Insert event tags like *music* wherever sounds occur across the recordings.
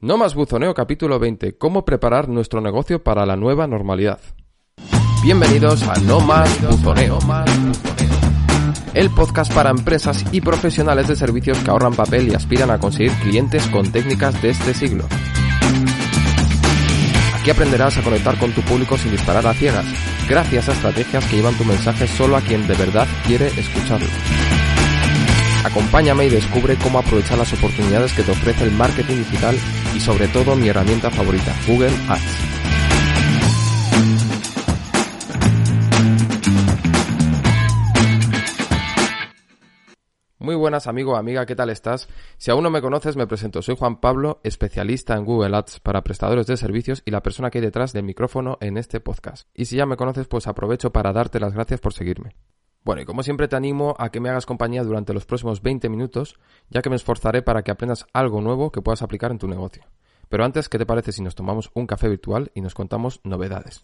No más buzoneo capítulo 20. Cómo preparar nuestro negocio para la nueva normalidad. Bienvenidos a No más buzoneo. El podcast para empresas y profesionales de servicios que ahorran papel y aspiran a conseguir clientes con técnicas de este siglo. Aquí aprenderás a conectar con tu público sin disparar a ciegas, gracias a estrategias que llevan tu mensaje solo a quien de verdad quiere escucharlo. Acompáñame y descubre cómo aprovechar las oportunidades que te ofrece el marketing digital y sobre todo mi herramienta favorita, Google Ads. Muy buenas amigo, amiga, ¿qué tal estás? Si aún no me conoces, me presento. Soy Juan Pablo, especialista en Google Ads para prestadores de servicios y la persona que hay detrás del micrófono en este podcast. Y si ya me conoces, pues aprovecho para darte las gracias por seguirme. Bueno, y como siempre te animo a que me hagas compañía durante los próximos 20 minutos, ya que me esforzaré para que aprendas algo nuevo que puedas aplicar en tu negocio. Pero antes, ¿qué te parece si nos tomamos un café virtual y nos contamos novedades?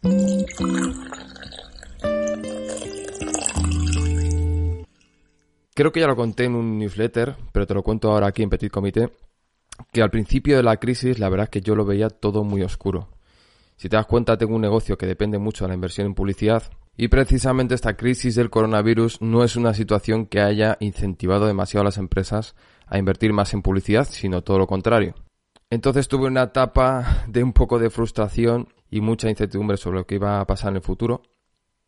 Creo que ya lo conté en un newsletter, pero te lo cuento ahora aquí en Petit Comité, que al principio de la crisis la verdad es que yo lo veía todo muy oscuro. Si te das cuenta, tengo un negocio que depende mucho de la inversión en publicidad y precisamente esta crisis del coronavirus no es una situación que haya incentivado demasiado a las empresas a invertir más en publicidad, sino todo lo contrario. Entonces tuve una etapa de un poco de frustración y mucha incertidumbre sobre lo que iba a pasar en el futuro.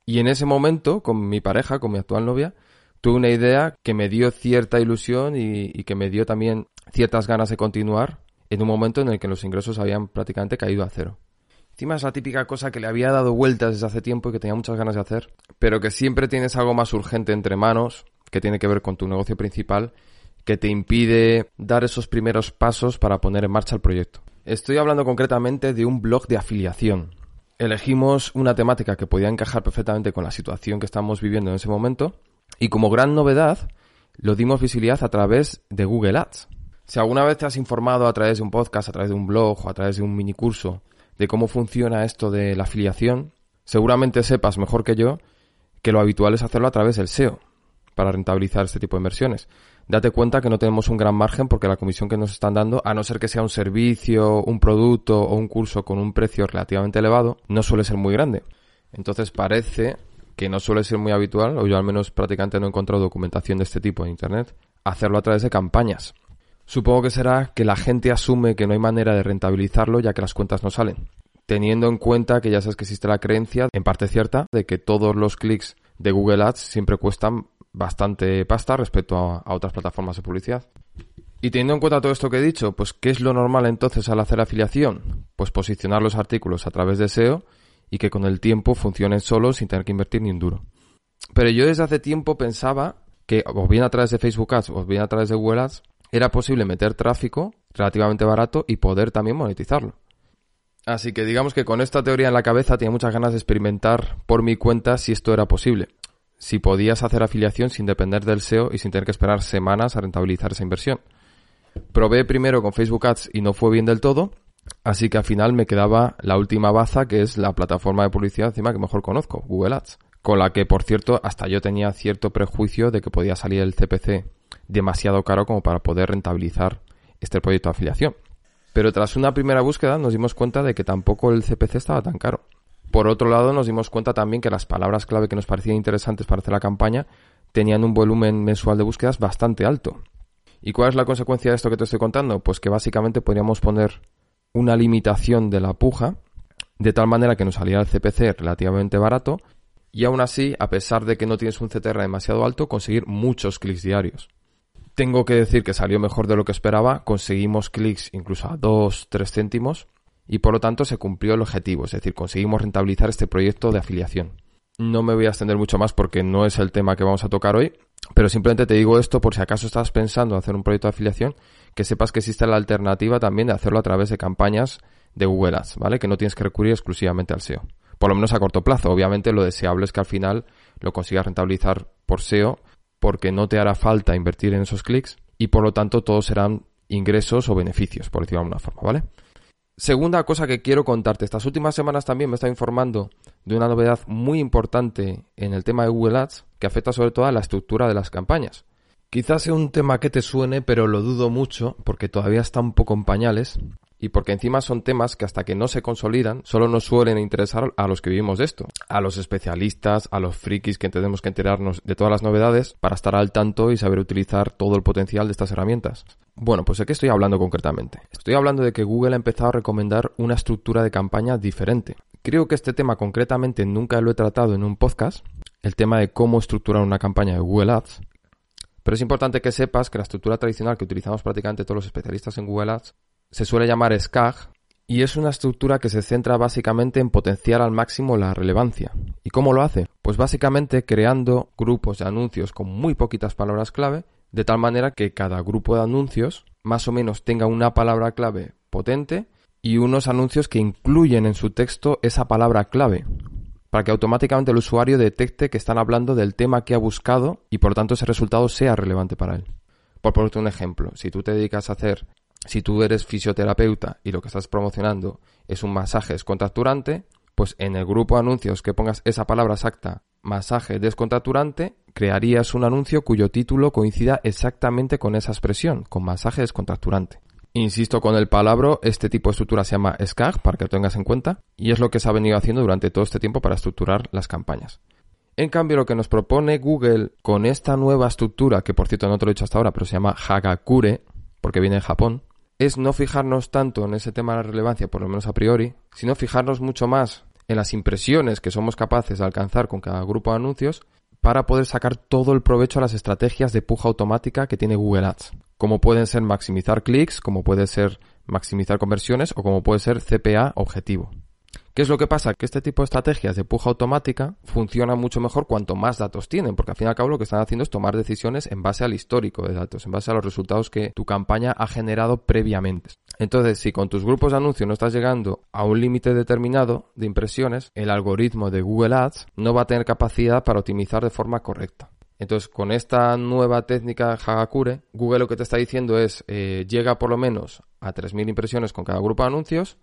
Y en ese momento, con mi pareja, con mi actual novia, tuve una idea que me dio cierta ilusión y, que me dio también ciertas ganas de continuar en un momento en el que los ingresos habían prácticamente caído a cero. Encima es la típica cosa que le había dado vueltas desde hace tiempo y que tenía muchas ganas de hacer, pero que siempre tienes algo más urgente entre manos, que tiene que ver con tu negocio principal, que te impide dar esos primeros pasos para poner en marcha el proyecto. Estoy hablando concretamente de un blog de afiliación. Elegimos una temática que podía encajar perfectamente con la situación que estamos viviendo en ese momento y como gran novedad lo dimos visibilidad a través de Google Ads. Si alguna vez te has informado a través de un podcast, a través de un blog o a través de un mini curso de cómo funciona esto de la afiliación, seguramente sepas mejor que yo que lo habitual es hacerlo a través del SEO para rentabilizar este tipo de inversiones. Date cuenta que no tenemos un gran margen porque la comisión que nos están dando, a no ser que sea un servicio, un producto o un curso con un precio relativamente elevado, no suele ser muy grande. Entonces parece que no suele ser muy habitual, o yo al menos prácticamente no he encontrado documentación de este tipo en Internet, hacerlo a través de campañas. Supongo que será que la gente asume que no hay manera de rentabilizarlo ya que las cuentas no salen. Teniendo en cuenta que ya sabes que existe la creencia, en parte cierta, de que todos los clics de Google Ads siempre cuestan bastante pasta respecto a, otras plataformas de publicidad. Y teniendo en cuenta todo esto que he dicho, pues ¿qué es lo normal entonces al hacer afiliación? Pues posicionar los artículos a través de SEO y que con el tiempo funcionen solos sin tener que invertir ni un duro. Pero yo desde hace tiempo pensaba que o bien a través de Facebook Ads o bien a través de Google Ads era posible meter tráfico relativamente barato y poder también monetizarlo. Así que digamos que con esta teoría en la cabeza tenía muchas ganas de experimentar por mi cuenta si esto era posible. Si podías hacer afiliación sin depender del SEO y sin tener que esperar semanas a rentabilizar esa inversión. Probé primero con Facebook Ads y no fue bien del todo, así que al final me quedaba la última baza que es la plataforma de publicidad encima que mejor conozco, Google Ads, con la que por cierto hasta yo tenía cierto prejuicio de que podía salir el CPC demasiado caro como para poder rentabilizar este proyecto de afiliación. Pero tras una primera búsqueda nos dimos cuenta de que tampoco el CPC estaba tan caro. Por otro lado, nos dimos cuenta también que las palabras clave que nos parecían interesantes para hacer la campaña tenían un volumen mensual de búsquedas bastante alto. ¿Y cuál es la consecuencia de esto que te estoy contando? Pues que básicamente podríamos poner una limitación de la puja de tal manera que nos saliera el CPC relativamente barato y aún así, a pesar de que no tienes un CTR demasiado alto, conseguir muchos clics diarios. Tengo que decir que salió mejor de lo que esperaba, conseguimos clics incluso a 2, 3 céntimos y por lo tanto se cumplió el objetivo, es decir, conseguimos rentabilizar este proyecto de afiliación. No me voy a extender mucho más porque no es el tema que vamos a tocar hoy, pero simplemente te digo esto por si acaso estás pensando en hacer un proyecto de afiliación, que sepas que existe la alternativa también de hacerlo a través de campañas de Google Ads, ¿vale? Que no tienes que recurrir exclusivamente al SEO. Por lo menos a corto plazo. Obviamente lo deseable es que al final lo consigas rentabilizar por SEO porque no te hará falta invertir en esos clics y por lo tanto todos serán ingresos o beneficios, por decirlo de alguna forma, ¿vale? Segunda cosa que quiero contarte, estas últimas semanas también me he estado informando de una novedad muy importante en el tema de Google Ads que afecta sobre todo a la estructura de las campañas. Quizás sea un tema que te suene, pero lo dudo mucho porque todavía está un poco en pañales. Y porque encima son temas que hasta que no se consolidan solo nos suelen interesar a los que vivimos de esto, a los especialistas, a los frikis que tenemos que enterarnos de todas las novedades para estar al tanto y saber utilizar todo el potencial de estas herramientas. Bueno, pues ¿de qué estoy hablando concretamente? Estoy hablando de que Google ha empezado a recomendar una estructura de campaña diferente. Creo que este tema concretamente nunca lo he tratado en un podcast, el tema de cómo estructurar una campaña de Google Ads, pero es importante que sepas que la estructura tradicional que utilizamos prácticamente todos los especialistas en Google Ads se suele llamar SCAG y es una estructura que se centra básicamente en potenciar al máximo la relevancia. ¿Y cómo lo hace? Pues básicamente creando grupos de anuncios con muy poquitas palabras clave, de tal manera que cada grupo de anuncios más o menos tenga una palabra clave potente y unos anuncios que incluyen en su texto esa palabra clave para que automáticamente el usuario detecte que están hablando del tema que ha buscado y por tanto ese resultado sea relevante para él. Por ponerte un ejemplo, si tú te dedicas a hacer, si tú eres fisioterapeuta y lo que estás promocionando es un masaje descontracturante, pues en el grupo de anuncios que pongas esa palabra exacta, masaje descontracturante, crearías un anuncio cuyo título coincida exactamente con esa expresión, con masaje descontracturante. Insisto con el palabra, este tipo de estructura se llama SCAG, para que lo tengas en cuenta, y es lo que se ha venido haciendo durante todo este tiempo para estructurar las campañas. En cambio, lo que nos propone Google con esta nueva estructura, que por cierto no te lo he dicho hasta ahora, pero se llama Hagakure, porque viene de Japón, es no fijarnos tanto en ese tema de la relevancia, por lo menos a priori, sino fijarnos mucho más en las impresiones que somos capaces de alcanzar con cada grupo de anuncios para poder sacar todo el provecho a las estrategias de puja automática que tiene Google Ads como pueden ser maximizar clics, como puede ser maximizar conversiones o como puede ser CPA objetivo. ¿Qué es lo que pasa? Que este tipo de estrategias de puja automática funcionan mucho mejor cuanto más datos tienen, porque al fin y al cabo lo que están haciendo es tomar decisiones en base al histórico de datos, en base a los resultados que tu campaña ha generado previamente. Entonces, si con tus grupos de anuncios no estás llegando a un límite determinado de impresiones, el algoritmo de Google Ads no va a tener capacidad para optimizar de forma correcta. Entonces, con esta nueva técnica Hagakure, Google lo que te está diciendo es, eh, llega por lo menos a 3.000 impresiones con cada grupo de anuncios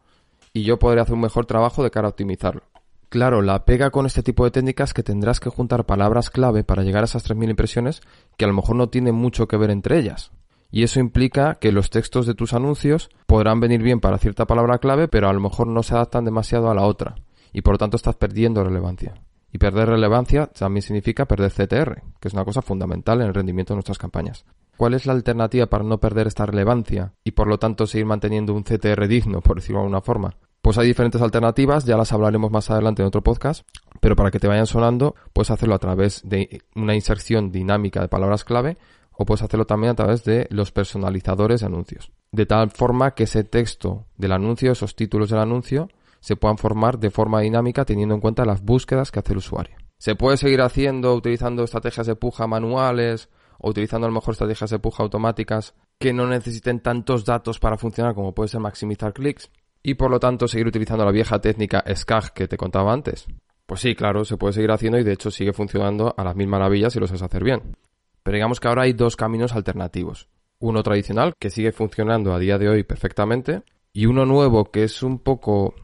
y yo podré hacer un mejor trabajo de cara a optimizarlo. Claro, la pega con este tipo de técnicas es que tendrás que juntar palabras clave para llegar a esas 3.000 impresiones que a lo mejor no tienen mucho que ver entre ellas. Y eso implica que los textos de tus anuncios podrán venir bien para cierta palabra clave, pero a lo mejor no se adaptan demasiado a la otra. Y por lo tanto estás perdiendo relevancia. Y perder relevancia también significa perder CTR, que es una cosa fundamental en el rendimiento de nuestras campañas. ¿Cuál es la alternativa para no perder esta relevancia y por lo tanto seguir manteniendo un CTR digno, por decirlo de alguna forma? Pues hay diferentes alternativas, ya las hablaremos más adelante en otro podcast, pero para que te vayan sonando, puedes hacerlo a través de una inserción dinámica de palabras clave o puedes hacerlo también a través de los personalizadores de anuncios. De tal forma que ese texto del anuncio, esos títulos del anuncio, se puedan formar de forma dinámica teniendo en cuenta las búsquedas que hace el usuario. Se puede seguir haciendo utilizando estrategias de puja manuales o utilizando a lo mejor estrategias de puja automáticas que no necesiten tantos datos para funcionar como puede ser maximizar clics y por lo tanto seguir utilizando la vieja técnica SCAG que te contaba antes. Pues sí, claro, se puede seguir haciendo y de hecho sigue funcionando a las mil maravillas si lo sabes hacer bien. Pero digamos que ahora hay dos caminos alternativos. Uno tradicional, que sigue funcionando a día de hoy perfectamente, y uno nuevo que es un poco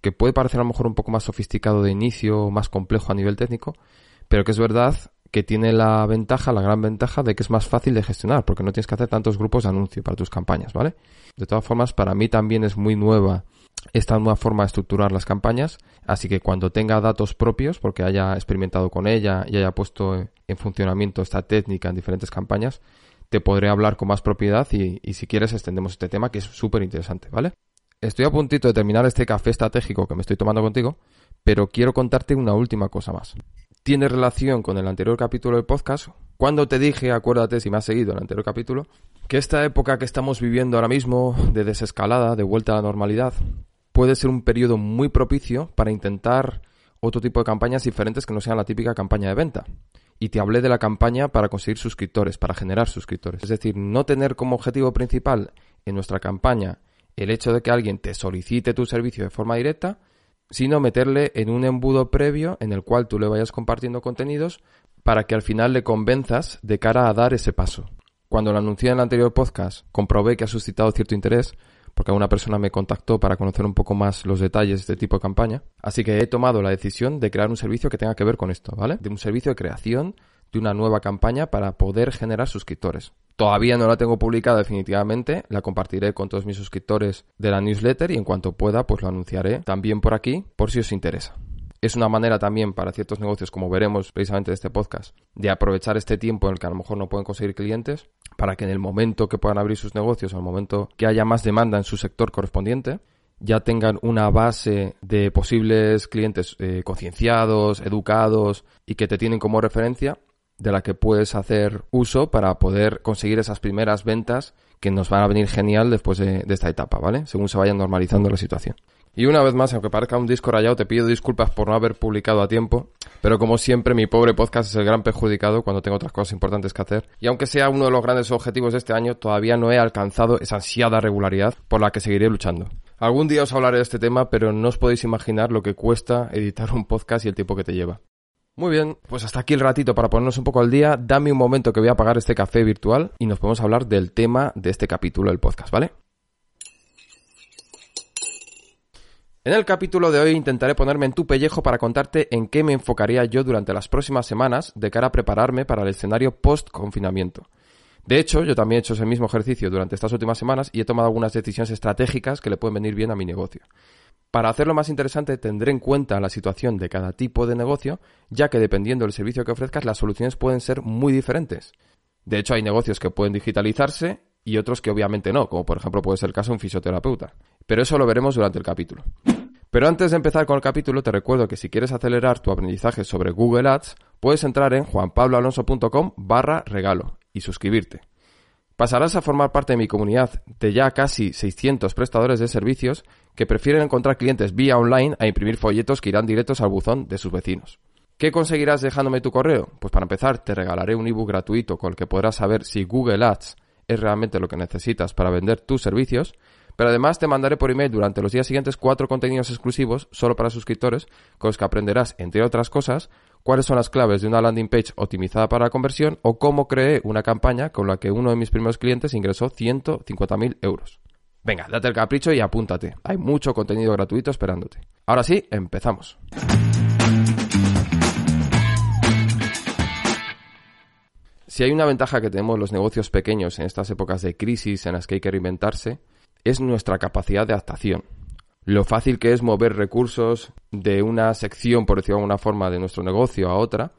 que puede parecer a lo mejor un poco más sofisticado de inicio, más complejo a nivel técnico, pero que es verdad que tiene la ventaja, la gran ventaja de que es más fácil de gestionar, porque no tienes que hacer tantos grupos de anuncio para tus campañas, ¿vale? De todas formas, para mí también es muy nueva esta nueva forma de estructurar las campañas, así que cuando tenga datos propios, porque haya experimentado con ella y haya puesto en funcionamiento esta técnica en diferentes campañas, te podré hablar con más propiedad y, y si quieres extendemos este tema que es súper interesante, ¿vale? Estoy a puntito de terminar este café estratégico que me estoy tomando contigo, pero quiero contarte una última cosa más. Tiene relación con el anterior capítulo del podcast. Cuando te dije, acuérdate si me has seguido en el anterior capítulo, que esta época que estamos viviendo ahora mismo de desescalada, de vuelta a la normalidad, puede ser un periodo muy propicio para intentar otro tipo de campañas diferentes que no sean la típica campaña de venta. Y te hablé de la campaña para conseguir suscriptores, para generar suscriptores. Es decir, no tener como objetivo principal en nuestra campaña el hecho de que alguien te solicite tu servicio de forma directa, sino meterle en un embudo previo en el cual tú le vayas compartiendo contenidos para que al final le convenzas de cara a dar ese paso. Cuando lo anuncié en el anterior podcast, comprobé que ha suscitado cierto interés, porque una persona me contactó para conocer un poco más los detalles de este tipo de campaña. Así que he tomado la decisión de crear un servicio que tenga que ver con esto, ¿vale? De un servicio de creación de una nueva campaña para poder generar suscriptores. Todavía no la tengo publicada definitivamente, la compartiré con todos mis suscriptores de la newsletter y en cuanto pueda pues lo anunciaré también por aquí por si os interesa. Es una manera también para ciertos negocios, como veremos precisamente de este podcast, de aprovechar este tiempo en el que a lo mejor no pueden conseguir clientes, para que en el momento que puedan abrir sus negocios, en el momento que haya más demanda en su sector correspondiente, ya tengan una base de posibles clientes eh, concienciados, educados y que te tienen como referencia de la que puedes hacer uso para poder conseguir esas primeras ventas que nos van a venir genial después de, esta etapa, ¿vale? Según se vaya normalizando la situación. Y una vez más, aunque parezca un disco rayado, te pido disculpas por no haber publicado a tiempo, pero como siempre, mi pobre podcast es el gran perjudicado cuando tengo otras cosas importantes que hacer. Y aunque sea uno de los grandes objetivos de este año, todavía no he alcanzado esa ansiada regularidad por la que seguiré luchando. Algún día os hablaré de este tema, pero no os podéis imaginar lo que cuesta editar un podcast y el tiempo que te lleva. Muy bien, pues hasta aquí el ratito para ponernos un poco al día. Dame un momento que voy a apagar este café virtual y nos podemos hablar del tema de este capítulo del podcast, ¿vale? En el capítulo de hoy intentaré ponerme en tu pellejo para contarte en qué me enfocaría yo durante las próximas semanas de cara a prepararme para el escenario post-confinamiento. De hecho, yo también he hecho ese mismo ejercicio durante estas últimas semanas y he tomado algunas decisiones estratégicas que le pueden venir bien a mi negocio. Para hacerlo más interesante, tendré en cuenta la situación de cada tipo de negocio, ya que dependiendo del servicio que ofrezcas, las soluciones pueden ser muy diferentes. De hecho, hay negocios que pueden digitalizarse y otros que obviamente no, como por ejemplo puede ser el caso de un fisioterapeuta. Pero eso lo veremos durante el capítulo. Pero antes de empezar con el capítulo, te recuerdo que si quieres acelerar tu aprendizaje sobre Google Ads, puedes entrar en juanpabloalonso.com barra regalo y suscribirte. Pasarás a formar parte de mi comunidad de ya casi 600 prestadores de servicios que prefieren encontrar clientes vía online a imprimir folletos que irán directos al buzón de sus vecinos. ¿Qué conseguirás dejándome tu correo? Pues para empezar, te regalaré un ebook gratuito con el que podrás saber si Google Ads es realmente lo que necesitas para vender tus servicios, pero además te mandaré por email durante los días siguientes cuatro contenidos exclusivos solo para suscriptores con los que aprenderás, entre otras cosas, cuáles son las claves de una landing page optimizada para la conversión o cómo creé una campaña con la que uno de mis primeros clientes ingresó 150.000 euros. Venga, date el capricho y apúntate. Hay mucho contenido gratuito esperándote. Ahora sí, empezamos. Si hay una ventaja que tenemos los negocios pequeños en estas épocas de crisis en las que hay que reinventarse, es nuestra capacidad de adaptación lo fácil que es mover recursos de una sección, por decirlo de alguna forma, de nuestro negocio a otra,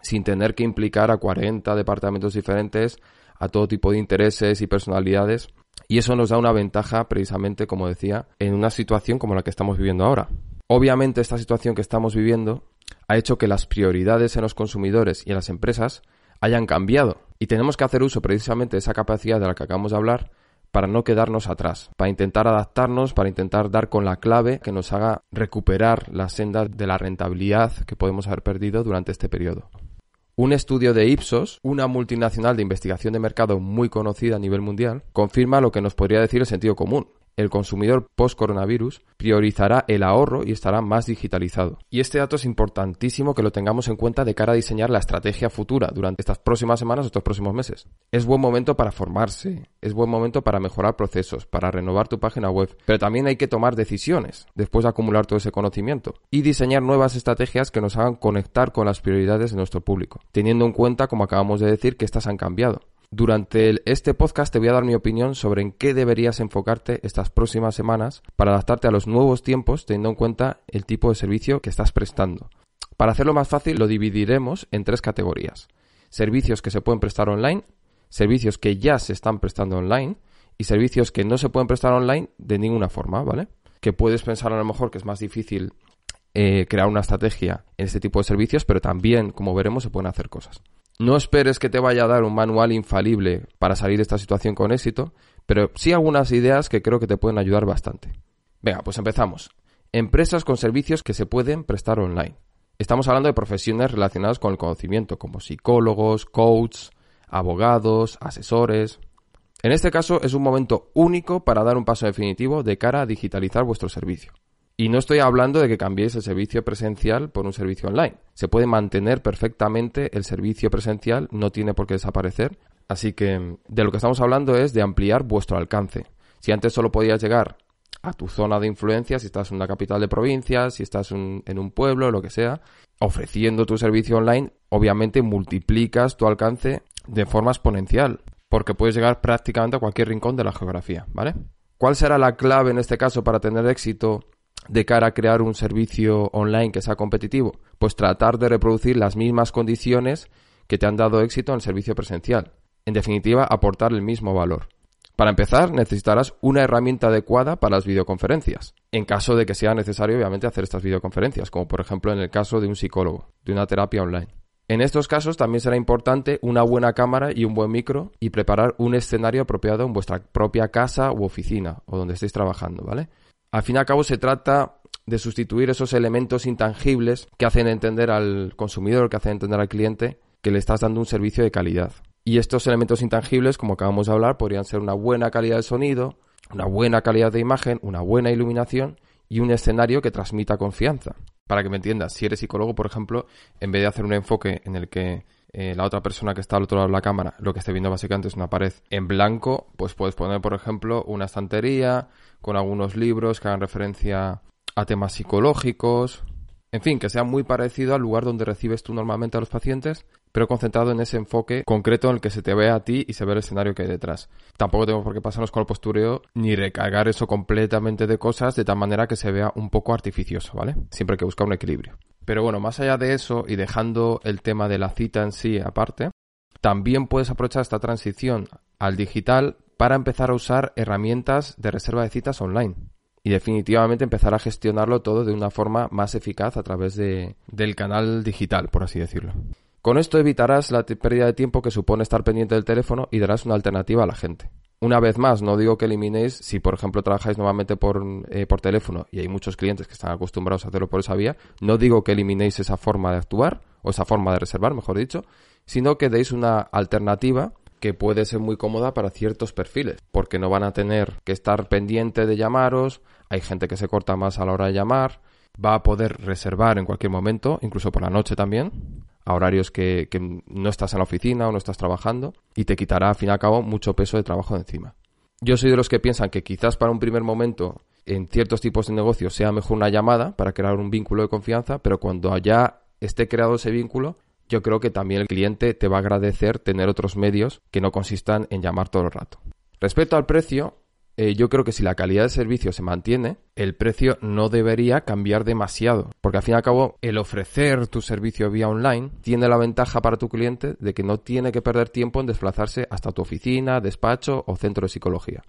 sin tener que implicar a 40 departamentos diferentes, a todo tipo de intereses y personalidades. Y eso nos da una ventaja, precisamente, como decía, en una situación como la que estamos viviendo ahora. Obviamente, esta situación que estamos viviendo ha hecho que las prioridades en los consumidores y en las empresas hayan cambiado. Y tenemos que hacer uso precisamente de esa capacidad de la que acabamos de hablar para no quedarnos atrás, para intentar adaptarnos, para intentar dar con la clave que nos haga recuperar la senda de la rentabilidad que podemos haber perdido durante este periodo. Un estudio de Ipsos, una multinacional de investigación de mercado muy conocida a nivel mundial, confirma lo que nos podría decir el sentido común, el consumidor post-coronavirus priorizará el ahorro y estará más digitalizado. Y este dato es importantísimo que lo tengamos en cuenta de cara a diseñar la estrategia futura durante estas próximas semanas o estos próximos meses. Es buen momento para formarse, es buen momento para mejorar procesos, para renovar tu página web, pero también hay que tomar decisiones después de acumular todo ese conocimiento y diseñar nuevas estrategias que nos hagan conectar con las prioridades de nuestro público, teniendo en cuenta, como acabamos de decir, que estas han cambiado. Durante este podcast te voy a dar mi opinión sobre en qué deberías enfocarte estas próximas semanas para adaptarte a los nuevos tiempos teniendo en cuenta el tipo de servicio que estás prestando. Para hacerlo más fácil lo dividiremos en tres categorías. Servicios que se pueden prestar online, servicios que ya se están prestando online y servicios que no se pueden prestar online de ninguna forma, ¿vale? Que puedes pensar a lo mejor que es más difícil eh, crear una estrategia en este tipo de servicios, pero también, como veremos, se pueden hacer cosas. No esperes que te vaya a dar un manual infalible para salir de esta situación con éxito, pero sí algunas ideas que creo que te pueden ayudar bastante. Venga, pues empezamos. Empresas con servicios que se pueden prestar online. Estamos hablando de profesiones relacionadas con el conocimiento, como psicólogos, coaches, abogados, asesores. En este caso es un momento único para dar un paso definitivo de cara a digitalizar vuestro servicio. Y no estoy hablando de que cambiéis el servicio presencial por un servicio online. Se puede mantener perfectamente el servicio presencial, no tiene por qué desaparecer. Así que de lo que estamos hablando es de ampliar vuestro alcance. Si antes solo podías llegar a tu zona de influencia, si estás en una capital de provincia, si estás en un pueblo, lo que sea, ofreciendo tu servicio online, obviamente multiplicas tu alcance de forma exponencial, porque puedes llegar prácticamente a cualquier rincón de la geografía, ¿vale? ¿Cuál será la clave en este caso para tener éxito de cara a crear un servicio online que sea competitivo? Pues tratar de reproducir las mismas condiciones que te han dado éxito en el servicio presencial. En definitiva, aportar el mismo valor. Para empezar, necesitarás una herramienta adecuada para las videoconferencias, en caso de que sea necesario, obviamente, hacer estas videoconferencias, como por ejemplo en el caso de un psicólogo, de una terapia online. En estos casos también será importante una buena cámara y un buen micro y preparar un escenario apropiado en vuestra propia casa u oficina o donde estéis trabajando, ¿vale? Al fin y al cabo se trata de sustituir esos elementos intangibles que hacen entender al consumidor, que hacen entender al cliente que le estás dando un servicio de calidad. Y estos elementos intangibles, como acabamos de hablar, podrían ser una buena calidad de sonido, una buena calidad de imagen, una buena iluminación y un escenario que transmita confianza. Para que me entiendas, si eres psicólogo, por ejemplo, en vez de hacer un enfoque en el que eh, la otra persona que está al otro lado de la cámara lo que esté viendo básicamente es una pared en blanco, pues puedes poner, por ejemplo, una estantería con algunos libros que hagan referencia a temas psicológicos, en fin, que sea muy parecido al lugar donde recibes tú normalmente a los pacientes, pero concentrado en ese enfoque concreto en el que se te ve a ti y se ve el escenario que hay detrás. Tampoco tengo por qué pasarnos con el postureo ni recargar eso completamente de cosas de tal manera que se vea un poco artificioso, ¿vale? Siempre hay que buscar un equilibrio. Pero bueno, más allá de eso y dejando el tema de la cita en sí aparte, también puedes aprovechar esta transición al digital para empezar a usar herramientas de reserva de citas online y definitivamente empezar a gestionarlo todo de una forma más eficaz a través de, del canal digital, por así decirlo. Con esto evitarás la pérdida de tiempo que supone estar pendiente del teléfono y darás una alternativa a la gente. Una vez más, no digo que eliminéis, si por ejemplo trabajáis nuevamente por, eh, por teléfono y hay muchos clientes que están acostumbrados a hacerlo por esa vía, no digo que eliminéis esa forma de actuar, o esa forma de reservar, mejor dicho, sino que deis una alternativa que puede ser muy cómoda para ciertos perfiles, porque no van a tener que estar pendiente de llamaros, hay gente que se corta más a la hora de llamar, va a poder reservar en cualquier momento, incluso por la noche también, a horarios que, no estás en la oficina o no estás trabajando, y te quitará al fin y al cabo mucho peso de trabajo de encima. Yo soy de los que piensan que quizás para un primer momento en ciertos tipos de negocios sea mejor una llamada para crear un vínculo de confianza, pero cuando ya esté creado ese vínculo, yo creo que también el cliente te va a agradecer tener otros medios que no consistan en llamar todo el rato. Respecto al precio, eh, yo creo que si la calidad del servicio se mantiene, el precio no debería cambiar demasiado. Porque al fin y al cabo, el ofrecer tu servicio vía online tiene la ventaja para tu cliente de que no tiene que perder tiempo en desplazarse hasta tu oficina, despacho o centro de psicología.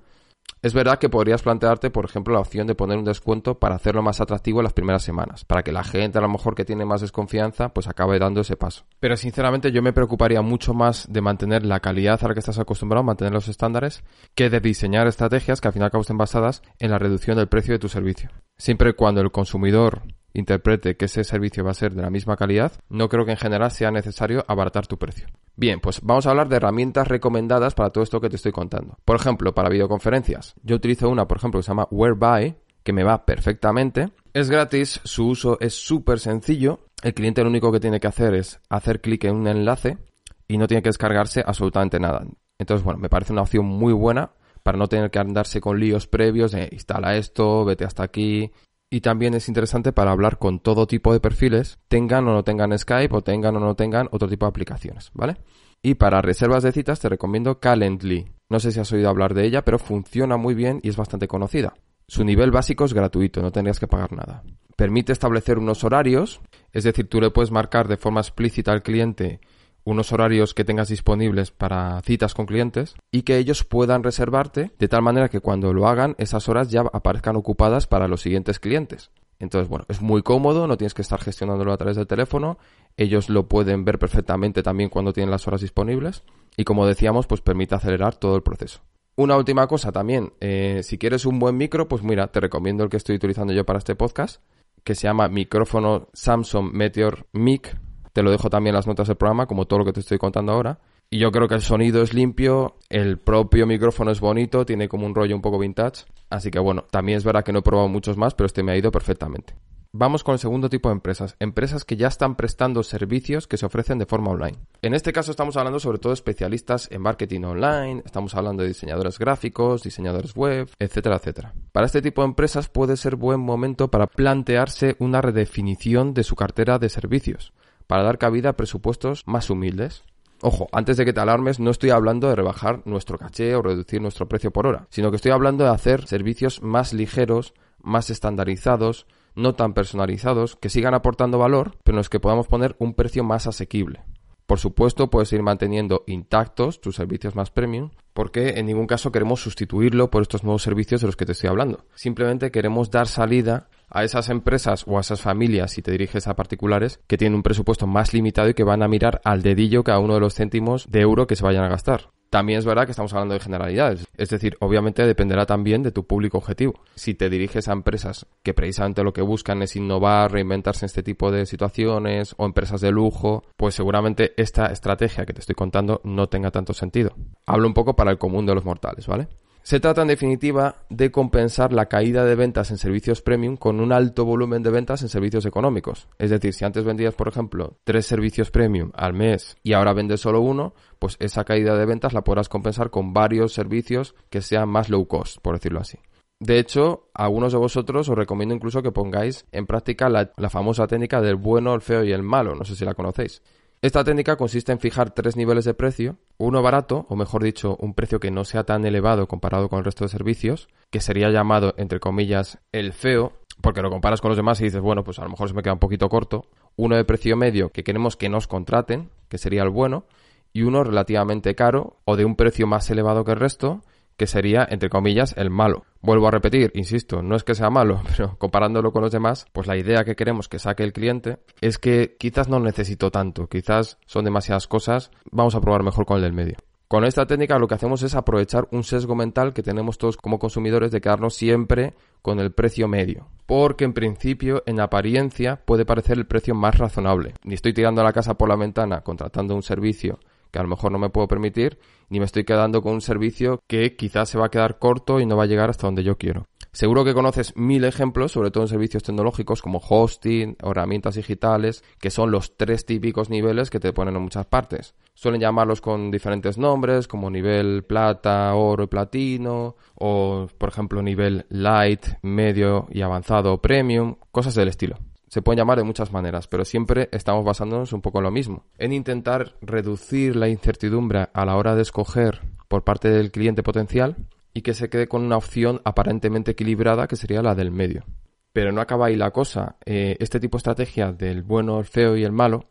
Es verdad que podrías plantearte, por ejemplo, la opción de poner un descuento para hacerlo más atractivo en las primeras semanas, para que la gente a lo mejor que tiene más desconfianza, pues acabe dando ese paso. Pero sinceramente yo me preocuparía mucho más de mantener la calidad a la que estás acostumbrado, mantener los estándares, que de diseñar estrategias que al final cabo estén basadas en la reducción del precio de tu servicio. Siempre y cuando el consumidor interprete que ese servicio va a ser de la misma calidad, no creo que en general sea necesario abaratar tu precio. Bien, pues vamos a hablar de herramientas recomendadas para todo esto que te estoy contando. Por ejemplo, para videoconferencias, yo utilizo una, por ejemplo, que se llama Whereby, que me va perfectamente. Es gratis, su uso es súper sencillo. El cliente lo único que tiene que hacer es hacer clic en un enlace y no tiene que descargarse absolutamente nada. Entonces, bueno, me parece una opción muy buena para no tener que andarse con líos previos de instala esto, vete hasta aquí, y también es interesante para hablar con todo tipo de perfiles, tengan o no tengan Skype o tengan o no tengan otro tipo de aplicaciones, ¿vale? Y para reservas de citas te recomiendo Calendly. No sé si has oído hablar de ella, pero funciona muy bien y es bastante conocida. Su nivel básico es gratuito, no tendrías que pagar nada. Permite establecer unos horarios, es decir, tú le puedes marcar de forma explícita al cliente unos horarios que tengas disponibles para citas con clientes y que ellos puedan reservarte de tal manera que cuando lo hagan esas horas ya aparezcan ocupadas para los siguientes clientes. Entonces, bueno, es muy cómodo, no tienes que estar gestionándolo a través del teléfono, ellos lo pueden ver perfectamente también cuando tienen las horas disponibles y como decíamos, pues permite acelerar todo el proceso. Una última cosa también, eh, si quieres un buen micro, pues mira, te recomiendo el que estoy utilizando yo para este podcast, que se llama micrófono Samsung Meteor Mic te lo dejo también en las notas del programa, como todo lo que te estoy contando ahora. Y yo creo que el sonido es limpio, el propio micrófono es bonito, tiene como un rollo un poco vintage. Así que bueno, también es verdad que no he probado muchos más, pero este me ha ido perfectamente. Vamos con el segundo tipo de empresas, empresas que ya están prestando servicios que se ofrecen de forma online. En este caso estamos hablando sobre todo de especialistas en marketing online, estamos hablando de diseñadores gráficos, diseñadores web, etcétera, etcétera. Para este tipo de empresas puede ser buen momento para plantearse una redefinición de su cartera de servicios, para dar cabida a presupuestos más humildes. Ojo, antes de que te alarmes, no estoy hablando de rebajar nuestro caché o reducir nuestro precio por hora, sino que estoy hablando de hacer servicios más ligeros, más estandarizados, no tan personalizados, que sigan aportando valor, pero en los que podamos poner un precio más asequible. Por supuesto, puedes ir manteniendo intactos tus servicios más premium, porque en ningún caso queremos sustituirlo por estos nuevos servicios de los que te estoy hablando. Simplemente queremos dar salida a esas empresas o a esas familias, si te diriges a particulares, que tienen un presupuesto más limitado y que van a mirar al dedillo cada uno de los céntimos de euro que se vayan a gastar. También es verdad que estamos hablando de generalidades. Es decir, obviamente dependerá también de tu público objetivo. Si te diriges a empresas que precisamente lo que buscan es innovar, reinventarse en este tipo de situaciones o empresas de lujo, pues seguramente esta estrategia que te estoy contando no tenga tanto sentido. Hablo un poco para el común de los mortales, ¿vale? Se trata en definitiva de compensar la caída de ventas en servicios premium con un alto volumen de ventas en servicios económicos. Es decir, si antes vendías, por ejemplo, tres servicios premium al mes y ahora vendes solo uno, pues esa caída de ventas la podrás compensar con varios servicios que sean más low cost, por decirlo así. De hecho, a algunos de vosotros os recomiendo incluso que pongáis en práctica la, la famosa técnica del bueno, el feo y el malo. No sé si la conocéis. Esta técnica consiste en fijar tres niveles de precio, uno barato, o mejor dicho, un precio que no sea tan elevado comparado con el resto de servicios, que sería llamado, entre comillas, el feo, porque lo comparas con los demás y dices, bueno, pues a lo mejor se me queda un poquito corto, uno de precio medio que queremos que nos contraten, que sería el bueno, y uno relativamente caro o de un precio más elevado que el resto, que sería, entre comillas, el malo. Vuelvo a repetir, insisto, no es que sea malo, *laughs* pero comparándolo con los demás, pues la idea que queremos que saque el cliente es que quizás no necesito tanto, quizás son demasiadas cosas, vamos a probar mejor con el del medio. Con esta técnica lo que hacemos es aprovechar un sesgo mental que tenemos todos como consumidores de quedarnos siempre con el precio medio. Porque en principio, en apariencia, puede parecer el precio más razonable. Ni estoy tirando la casa por la ventana contratando un servicio que a lo mejor no me puedo permitir, ni me estoy quedando con un servicio que quizás se va a quedar corto y no va a llegar hasta donde yo quiero. Seguro que conoces mil ejemplos, sobre todo en servicios tecnológicos como hosting herramientas digitales, que son los tres típicos niveles que te ponen en muchas partes. Suelen llamarlos con diferentes nombres, como nivel plata, oro y platino, o por ejemplo nivel light, medio y avanzado premium, cosas del estilo se pueden llamar de muchas maneras, pero siempre estamos basándonos un poco en lo mismo, en intentar reducir la incertidumbre a la hora de escoger por parte del cliente potencial y que se quede con una opción aparentemente equilibrada que sería la del medio. Pero no acaba ahí la cosa. Eh, este tipo de estrategia del bueno, el feo y el malo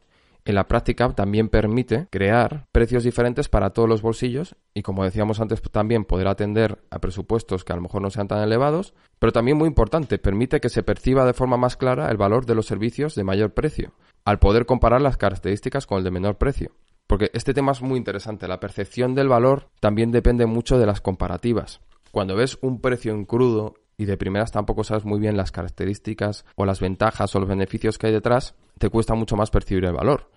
en la práctica también permite crear precios diferentes para todos los bolsillos y como decíamos antes también poder atender a presupuestos que a lo mejor no sean tan elevados, pero también muy importante, permite que se perciba de forma más clara el valor de los servicios de mayor precio, al poder comparar las características con el de menor precio. Porque este tema es muy interesante, la percepción del valor también depende mucho de las comparativas. Cuando ves un precio en crudo y de primeras tampoco sabes muy bien las características o las ventajas o los beneficios que hay detrás, te cuesta mucho más percibir el valor.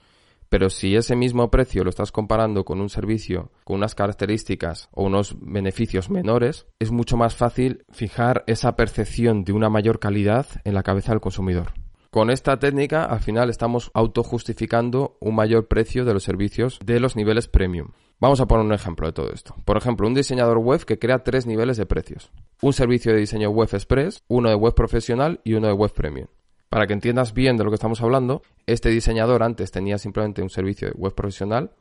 Pero si ese mismo precio lo estás comparando con un servicio con unas características o unos beneficios menores, es mucho más fácil fijar esa percepción de una mayor calidad en la cabeza del consumidor. Con esta técnica, al final estamos autojustificando un mayor precio de los servicios de los niveles premium. Vamos a poner un ejemplo de todo esto. Por ejemplo, un diseñador web que crea tres niveles de precios. Un servicio de diseño web express, uno de web profesional y uno de web premium. Para que entiendas bien de lo que estamos hablando, este diseñador antes tenía simplemente un servicio de web profesional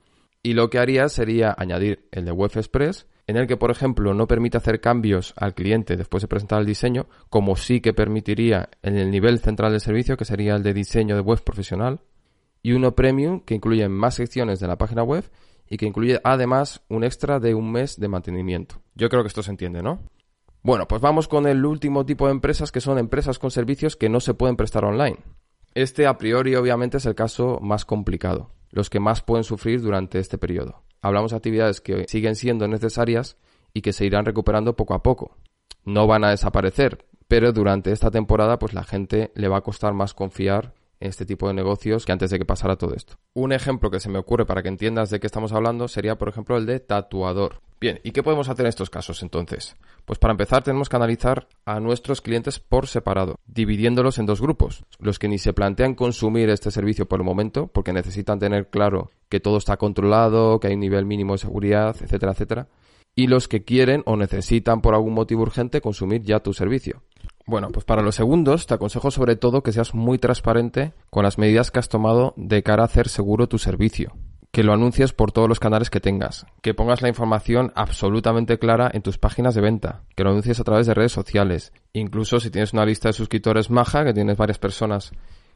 y lo que haría sería añadir el de Web Express, en el que, por ejemplo, no permite hacer cambios al cliente después de presentar el diseño, como sí que permitiría en el nivel central del servicio, que sería el de diseño de web profesional, y uno premium, que incluye más secciones de la página web y que incluye además un extra de un mes de mantenimiento. Yo creo que esto se entiende, ¿no? Bueno, pues vamos con el último tipo de empresas que son empresas con servicios que no se pueden prestar online. Este a priori obviamente es el caso más complicado, los que más pueden sufrir durante este periodo. Hablamos de actividades que siguen siendo necesarias y que se irán recuperando poco a poco. No van a desaparecer, pero durante esta temporada pues la gente le va a costar más confiar este tipo de negocios que antes de que pasara todo esto. Un ejemplo que se me ocurre para que entiendas de qué estamos hablando sería, por ejemplo, el de tatuador. Bien, ¿y qué podemos hacer en estos casos entonces? Pues para empezar tenemos que analizar a nuestros clientes por separado, dividiéndolos en dos grupos. Los que ni se plantean consumir este servicio por el momento, porque necesitan tener claro que todo está controlado, que hay un nivel mínimo de seguridad, etcétera, etcétera. Y los que quieren o necesitan por algún motivo urgente consumir ya tu servicio. Bueno, pues para los segundos te aconsejo sobre todo que seas muy transparente con las medidas que has tomado de cara a hacer seguro tu servicio. Que lo anuncies por todos los canales que tengas, que pongas la información absolutamente clara en tus páginas de venta, que lo anuncies a través de redes sociales, incluso si tienes una lista de suscriptores maja, que tienes varias personas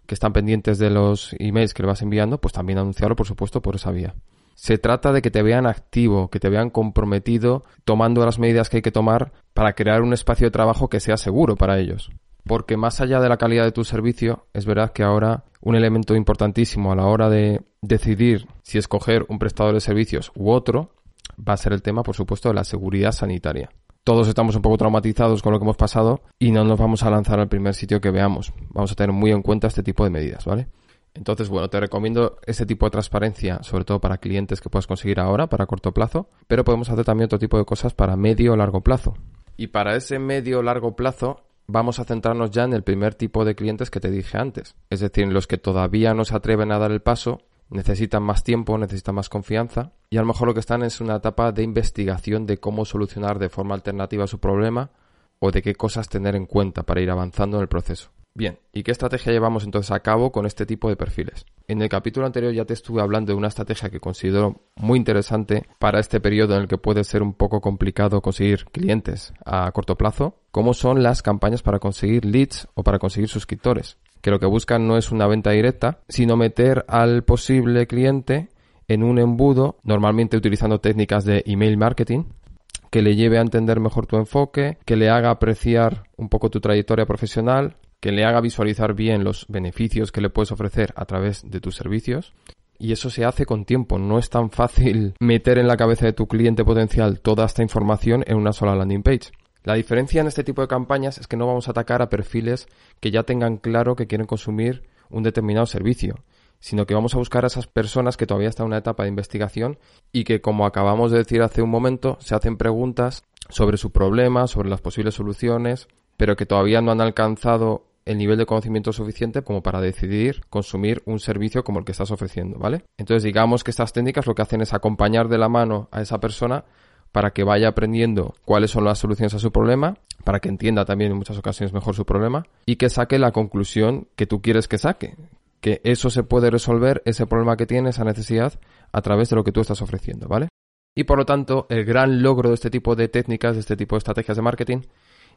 que están pendientes de los emails que le vas enviando, pues también anunciarlo, por supuesto, por esa vía. Se trata de que te vean activo, que te vean comprometido, tomando las medidas que hay que tomar para crear un espacio de trabajo que sea seguro para ellos. Porque más allá de la calidad de tu servicio, es verdad que ahora un elemento importantísimo a la hora de decidir si escoger un prestador de servicios u otro va a ser el tema, por supuesto, de la seguridad sanitaria. Todos estamos un poco traumatizados con lo que hemos pasado y no nos vamos a lanzar al primer sitio que veamos. Vamos a tener muy en cuenta este tipo de medidas, ¿vale? Entonces, bueno, te recomiendo este tipo de transparencia, sobre todo para clientes que puedas conseguir ahora, para corto plazo, pero podemos hacer también otro tipo de cosas para medio o largo plazo. Y para ese medio o largo plazo vamos a centrarnos ya en el primer tipo de clientes que te dije antes. Es decir, los que todavía no se atreven a dar el paso, necesitan más tiempo, necesitan más confianza y a lo mejor lo que están es una etapa de investigación de cómo solucionar de forma alternativa su problema o de qué cosas tener en cuenta para ir avanzando en el proceso. Bien, ¿y qué estrategia llevamos entonces a cabo con este tipo de perfiles? En el capítulo anterior ya te estuve hablando de una estrategia que considero muy interesante para este periodo en el que puede ser un poco complicado conseguir clientes a corto plazo, como son las campañas para conseguir leads o para conseguir suscriptores, que lo que buscan no es una venta directa, sino meter al posible cliente en un embudo, normalmente utilizando técnicas de email marketing, que le lleve a entender mejor tu enfoque, que le haga apreciar un poco tu trayectoria profesional, que le haga visualizar bien los beneficios que le puedes ofrecer a través de tus servicios. Y eso se hace con tiempo. No es tan fácil *laughs* meter en la cabeza de tu cliente potencial toda esta información en una sola landing page. La diferencia en este tipo de campañas es que no vamos a atacar a perfiles que ya tengan claro que quieren consumir un determinado servicio, sino que vamos a buscar a esas personas que todavía están en una etapa de investigación y que, como acabamos de decir hace un momento, se hacen preguntas sobre su problema, sobre las posibles soluciones, pero que todavía no han alcanzado el nivel de conocimiento suficiente como para decidir consumir un servicio como el que estás ofreciendo, ¿vale? Entonces digamos que estas técnicas lo que hacen es acompañar de la mano a esa persona para que vaya aprendiendo cuáles son las soluciones a su problema, para que entienda también en muchas ocasiones mejor su problema y que saque la conclusión que tú quieres que saque, que eso se puede resolver, ese problema que tiene, esa necesidad, a través de lo que tú estás ofreciendo, ¿vale? Y por lo tanto, el gran logro de este tipo de técnicas, de este tipo de estrategias de marketing,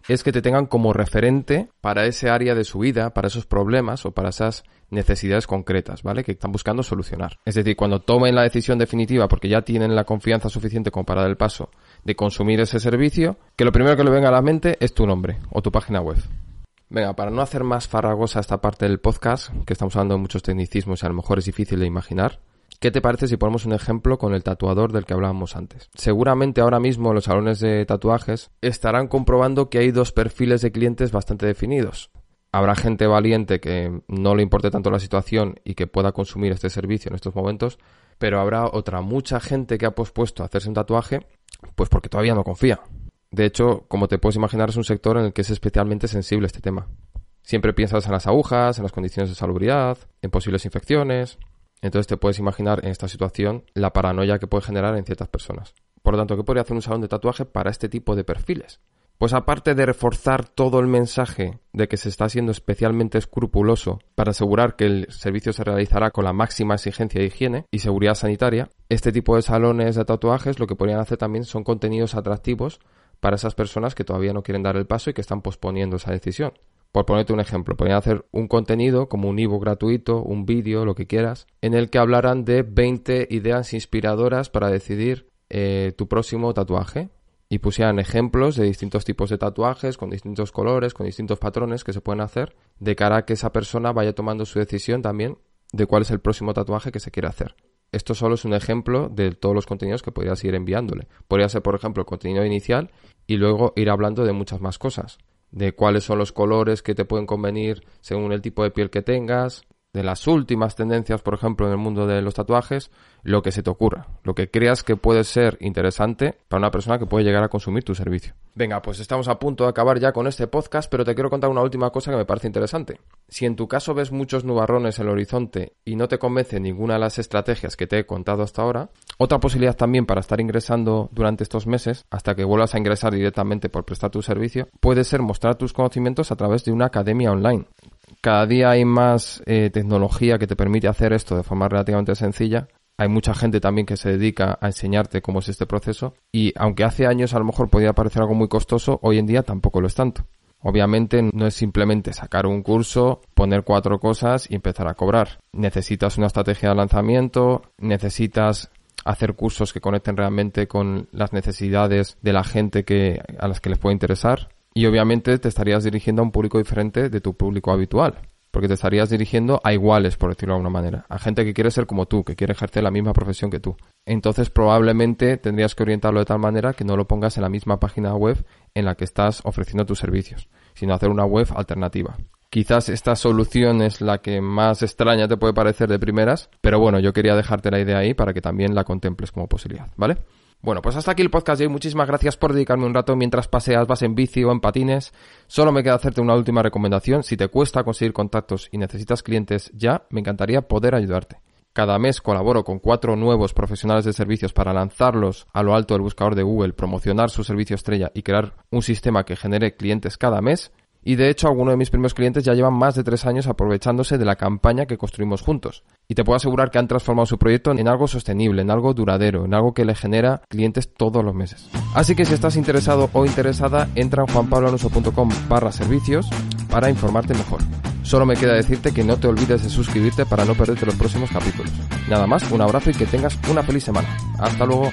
es que te tengan como referente para ese área de su vida, para esos problemas o para esas necesidades concretas, ¿vale? Que están buscando solucionar. Es decir, cuando tomen la decisión definitiva, porque ya tienen la confianza suficiente como para dar el paso de consumir ese servicio, que lo primero que le venga a la mente es tu nombre o tu página web. Venga, para no hacer más farragosa esta parte del podcast, que estamos hablando de muchos tecnicismos y a lo mejor es difícil de imaginar, ¿Qué te parece si ponemos un ejemplo con el tatuador del que hablábamos antes? Seguramente ahora mismo los salones de tatuajes estarán comprobando que hay dos perfiles de clientes bastante definidos. Habrá gente valiente que no le importe tanto la situación y que pueda consumir este servicio en estos momentos, pero habrá otra mucha gente que ha pospuesto hacerse un tatuaje, pues porque todavía no confía. De hecho, como te puedes imaginar, es un sector en el que es especialmente sensible este tema. Siempre piensas en las agujas, en las condiciones de salubridad, en posibles infecciones, entonces te puedes imaginar en esta situación la paranoia que puede generar en ciertas personas. Por lo tanto, ¿qué podría hacer un salón de tatuaje para este tipo de perfiles? Pues aparte de reforzar todo el mensaje de que se está siendo especialmente escrupuloso para asegurar que el servicio se realizará con la máxima exigencia de higiene y seguridad sanitaria, este tipo de salones de tatuajes lo que podrían hacer también son contenidos atractivos para esas personas que todavía no quieren dar el paso y que están posponiendo esa decisión. Por ponerte un ejemplo, podrían hacer un contenido como un ebook gratuito, un vídeo, lo que quieras, en el que hablaran de 20 ideas inspiradoras para decidir eh, tu próximo tatuaje y pusieran ejemplos de distintos tipos de tatuajes, con distintos colores, con distintos patrones que se pueden hacer, de cara a que esa persona vaya tomando su decisión también de cuál es el próximo tatuaje que se quiere hacer. Esto solo es un ejemplo de todos los contenidos que podrías ir enviándole. Podría ser, por ejemplo, el contenido inicial y luego ir hablando de muchas más cosas de cuáles son los colores que te pueden convenir según el tipo de piel que tengas, de las últimas tendencias, por ejemplo, en el mundo de los tatuajes, lo que se te ocurra, lo que creas que puede ser interesante para una persona que puede llegar a consumir tu servicio. Venga, pues estamos a punto de acabar ya con este podcast, pero te quiero contar una última cosa que me parece interesante. Si en tu caso ves muchos nubarrones en el horizonte y no te convence ninguna de las estrategias que te he contado hasta ahora, otra posibilidad también para estar ingresando durante estos meses, hasta que vuelvas a ingresar directamente por prestar tu servicio, puede ser mostrar tus conocimientos a través de una academia online cada día hay más eh, tecnología que te permite hacer esto de forma relativamente sencilla. Hay mucha gente también que se dedica a enseñarte cómo es este proceso y aunque hace años a lo mejor podía parecer algo muy costoso, hoy en día tampoco lo es tanto. Obviamente no es simplemente sacar un curso, poner cuatro cosas y empezar a cobrar. Necesitas una estrategia de lanzamiento, necesitas hacer cursos que conecten realmente con las necesidades de la gente que, a las que les puede interesar y obviamente te estarías dirigiendo a un público diferente de tu público habitual. Porque te estarías dirigiendo a iguales, por decirlo de alguna manera. A gente que quiere ser como tú, que quiere ejercer la misma profesión que tú. Entonces probablemente tendrías que orientarlo de tal manera que no lo pongas en la misma página web en la que estás ofreciendo tus servicios, sino hacer una web alternativa. Quizás esta solución es la que más extraña te puede parecer de primeras, pero bueno, yo quería dejarte la idea ahí para que también la contemples como posibilidad, ¿vale? Bueno, pues hasta aquí el podcast hoy. Muchísimas gracias por dedicarme un rato mientras paseas, vas en bici o en patines. Solo me queda hacerte una última recomendación. Si te cuesta conseguir contactos y necesitas clientes ya, me encantaría poder ayudarte. Cada mes colaboro con cuatro nuevos profesionales de servicios para lanzarlos a lo alto del buscador de Google, promocionar su servicio estrella y crear un sistema que genere clientes cada mes. Y de hecho, algunos de mis primeros clientes ya llevan más de tres años aprovechándose de la campaña que construimos juntos. Y te puedo asegurar que han transformado su proyecto en algo sostenible, en algo duradero, en algo que le genera clientes todos los meses. Así que si estás interesado o interesada, entra en juanpabloanuso.com barra servicios para informarte mejor. Solo me queda decirte que no te olvides de suscribirte para no perderte los próximos capítulos. Nada más, un abrazo y que tengas una feliz semana. Hasta luego.